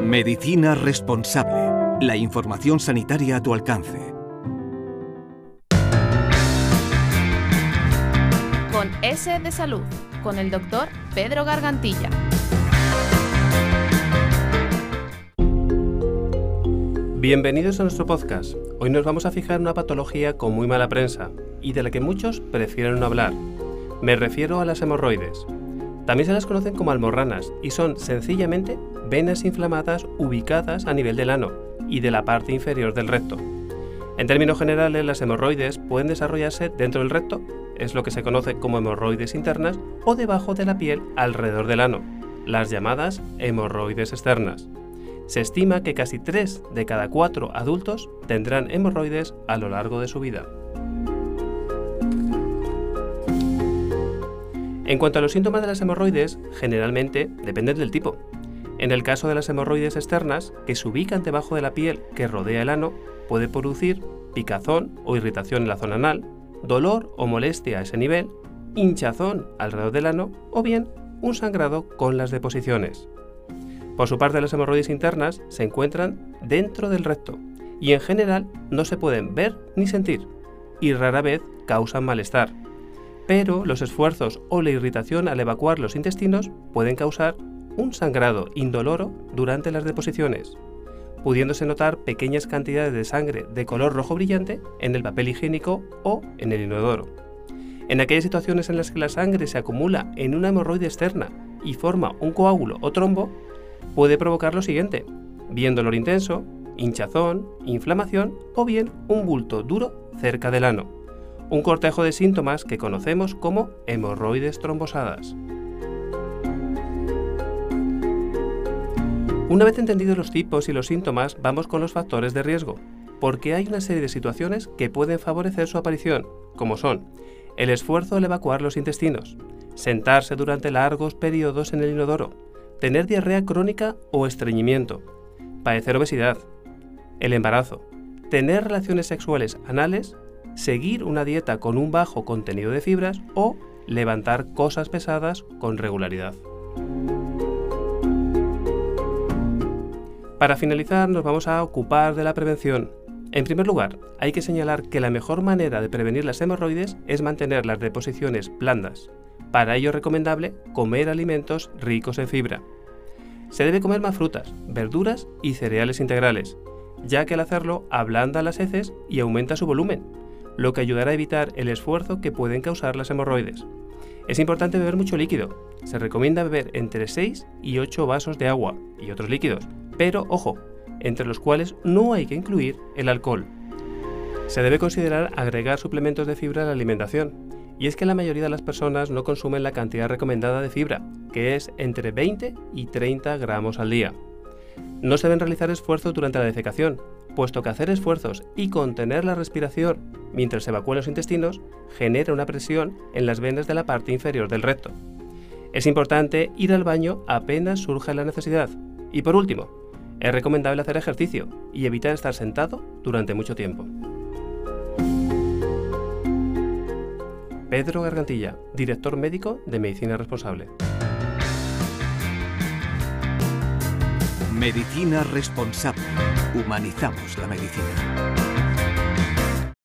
Medicina responsable. La información sanitaria a tu alcance. Con S de Salud, con el doctor Pedro Gargantilla. Bienvenidos a nuestro podcast. Hoy nos vamos a fijar en una patología con muy mala prensa y de la que muchos prefieren no hablar. Me refiero a las hemorroides. También se las conocen como almorranas y son sencillamente venas inflamadas ubicadas a nivel del ano y de la parte inferior del recto. En términos generales, las hemorroides pueden desarrollarse dentro del recto, es lo que se conoce como hemorroides internas, o debajo de la piel alrededor del ano, las llamadas hemorroides externas. Se estima que casi 3 de cada 4 adultos tendrán hemorroides a lo largo de su vida. En cuanto a los síntomas de las hemorroides, generalmente dependen del tipo. En el caso de las hemorroides externas, que se ubican debajo de la piel que rodea el ano, puede producir picazón o irritación en la zona anal, dolor o molestia a ese nivel, hinchazón alrededor del ano o bien un sangrado con las deposiciones. Por su parte, las hemorroides internas se encuentran dentro del recto y en general no se pueden ver ni sentir y rara vez causan malestar pero los esfuerzos o la irritación al evacuar los intestinos pueden causar un sangrado indoloro durante las deposiciones, pudiéndose notar pequeñas cantidades de sangre de color rojo brillante en el papel higiénico o en el inodoro. En aquellas situaciones en las que la sangre se acumula en una hemorroide externa y forma un coágulo o trombo, puede provocar lo siguiente, bien dolor intenso, hinchazón, inflamación o bien un bulto duro cerca del ano un cortejo de síntomas que conocemos como hemorroides trombosadas. Una vez entendidos los tipos y los síntomas, vamos con los factores de riesgo, porque hay una serie de situaciones que pueden favorecer su aparición, como son el esfuerzo al evacuar los intestinos, sentarse durante largos periodos en el inodoro, tener diarrea crónica o estreñimiento, padecer obesidad, el embarazo, tener relaciones sexuales anales seguir una dieta con un bajo contenido de fibras o levantar cosas pesadas con regularidad. Para finalizar nos vamos a ocupar de la prevención. En primer lugar, hay que señalar que la mejor manera de prevenir las hemorroides es mantener las deposiciones blandas. Para ello es recomendable comer alimentos ricos en fibra. Se debe comer más frutas, verduras y cereales integrales, ya que al hacerlo ablanda las heces y aumenta su volumen, lo que ayudará a evitar el esfuerzo que pueden causar las hemorroides. Es importante beber mucho líquido. Se recomienda beber entre 6 y 8 vasos de agua y otros líquidos, pero ojo, entre los cuales no hay que incluir el alcohol. Se debe considerar agregar suplementos de fibra a la alimentación, y es que la mayoría de las personas no consumen la cantidad recomendada de fibra, que es entre 20 y 30 gramos al día. No se deben realizar esfuerzos durante la defecación, puesto que hacer esfuerzos y contener la respiración mientras se evacúan los intestinos genera una presión en las venas de la parte inferior del recto. Es importante ir al baño apenas surja la necesidad. Y por último, es recomendable hacer ejercicio y evitar estar sentado durante mucho tiempo. Pedro Gargantilla, director médico de Medicina Responsable. Medicina responsable. Humanizamos la medicina.